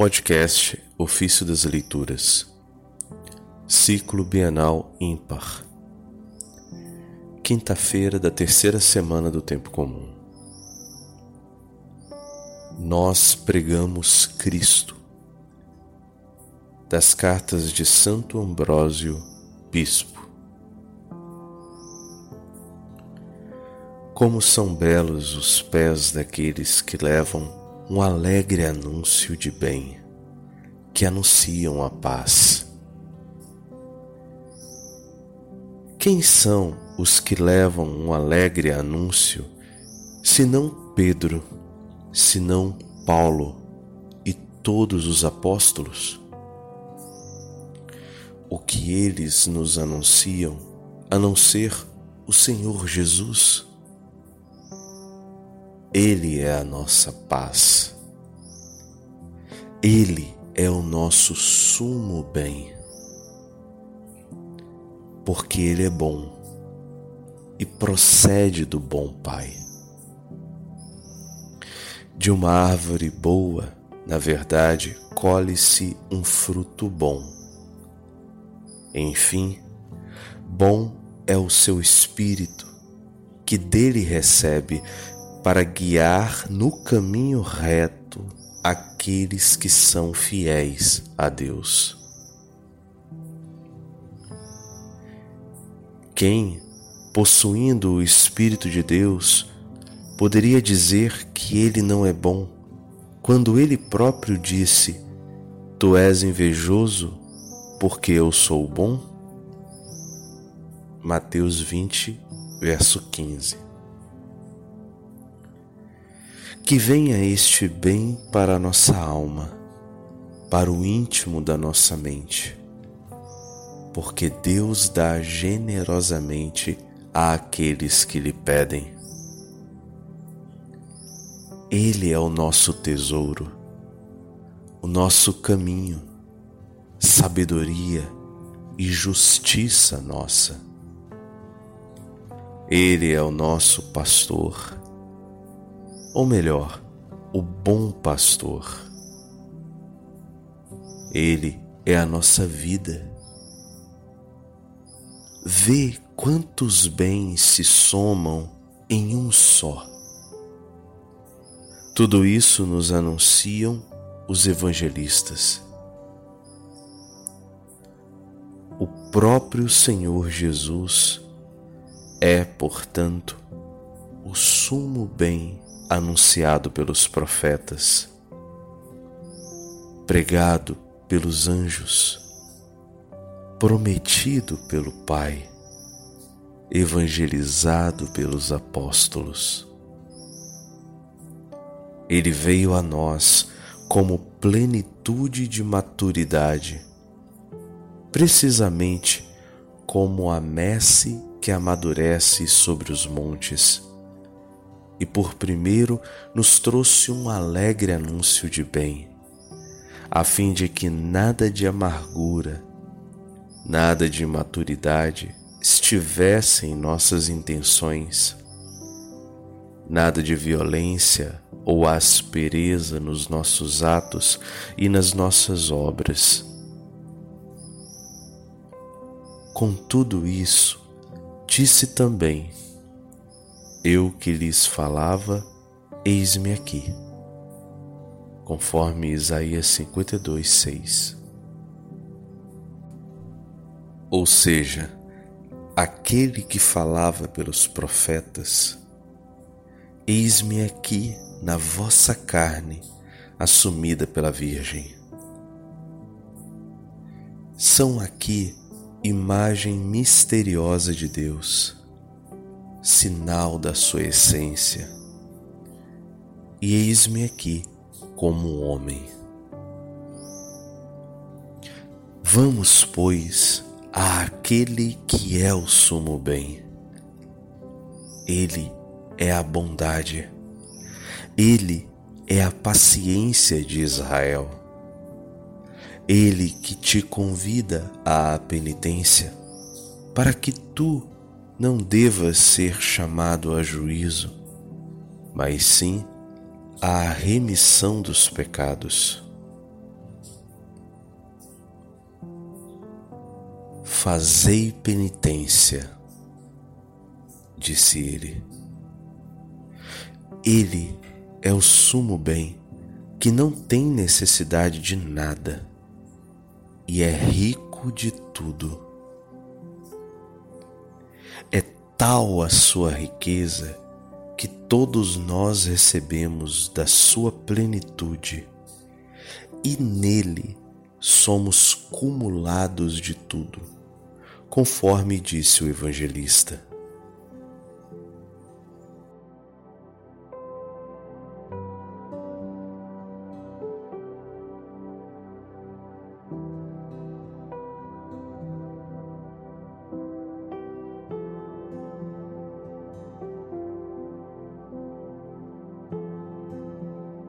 Podcast Ofício das Leituras. Ciclo Bienal Ímpar. Quinta-feira da terceira semana do Tempo Comum. Nós pregamos Cristo. Das cartas de Santo Ambrósio, Bispo. Como são belos os pés daqueles que levam um alegre anúncio de bem, que anunciam a paz. Quem são os que levam um alegre anúncio, senão Pedro, senão Paulo e todos os apóstolos? O que eles nos anunciam, a não ser o Senhor Jesus? Ele é a nossa paz. Ele é o nosso sumo bem. Porque Ele é bom e procede do bom Pai. De uma árvore boa, na verdade, colhe-se um fruto bom. Enfim, bom é o seu espírito, que dele recebe para guiar no caminho reto aqueles que são fiéis a Deus. Quem, possuindo o Espírito de Deus, poderia dizer que ele não é bom, quando ele próprio disse: Tu és invejoso porque eu sou bom? Mateus 20, verso 15 que venha este bem para a nossa alma, para o íntimo da nossa mente, porque Deus dá generosamente àqueles que lhe pedem. Ele é o nosso tesouro, o nosso caminho, sabedoria e justiça nossa. Ele é o nosso pastor ou melhor, o bom pastor. Ele é a nossa vida. Vê quantos bens se somam em um só. Tudo isso nos anunciam os evangelistas. O próprio Senhor Jesus é, portanto, o sumo bem anunciado pelos profetas, pregado pelos anjos, prometido pelo Pai, evangelizado pelos apóstolos. Ele veio a nós como plenitude de maturidade, precisamente como a messe que amadurece sobre os montes e por primeiro nos trouxe um alegre anúncio de bem, a fim de que nada de amargura, nada de imaturidade estivesse em nossas intenções, nada de violência ou aspereza nos nossos atos e nas nossas obras. Com tudo isso, disse também eu que lhes falava, eis-me aqui. Conforme Isaías 52, 6. Ou seja, aquele que falava pelos profetas, eis-me aqui na vossa carne, assumida pela Virgem. São aqui imagem misteriosa de Deus sinal da sua essência. E eis-me aqui como homem. Vamos, pois, àquele que é o sumo bem. Ele é a bondade. Ele é a paciência de Israel. Ele que te convida à penitência, para que tu não deva ser chamado a juízo, mas sim à remissão dos pecados. Fazei penitência, disse ele. Ele é o sumo bem que não tem necessidade de nada e é rico de tudo. Tal a sua riqueza que todos nós recebemos da sua plenitude e nele somos cumulados de tudo, conforme disse o evangelista.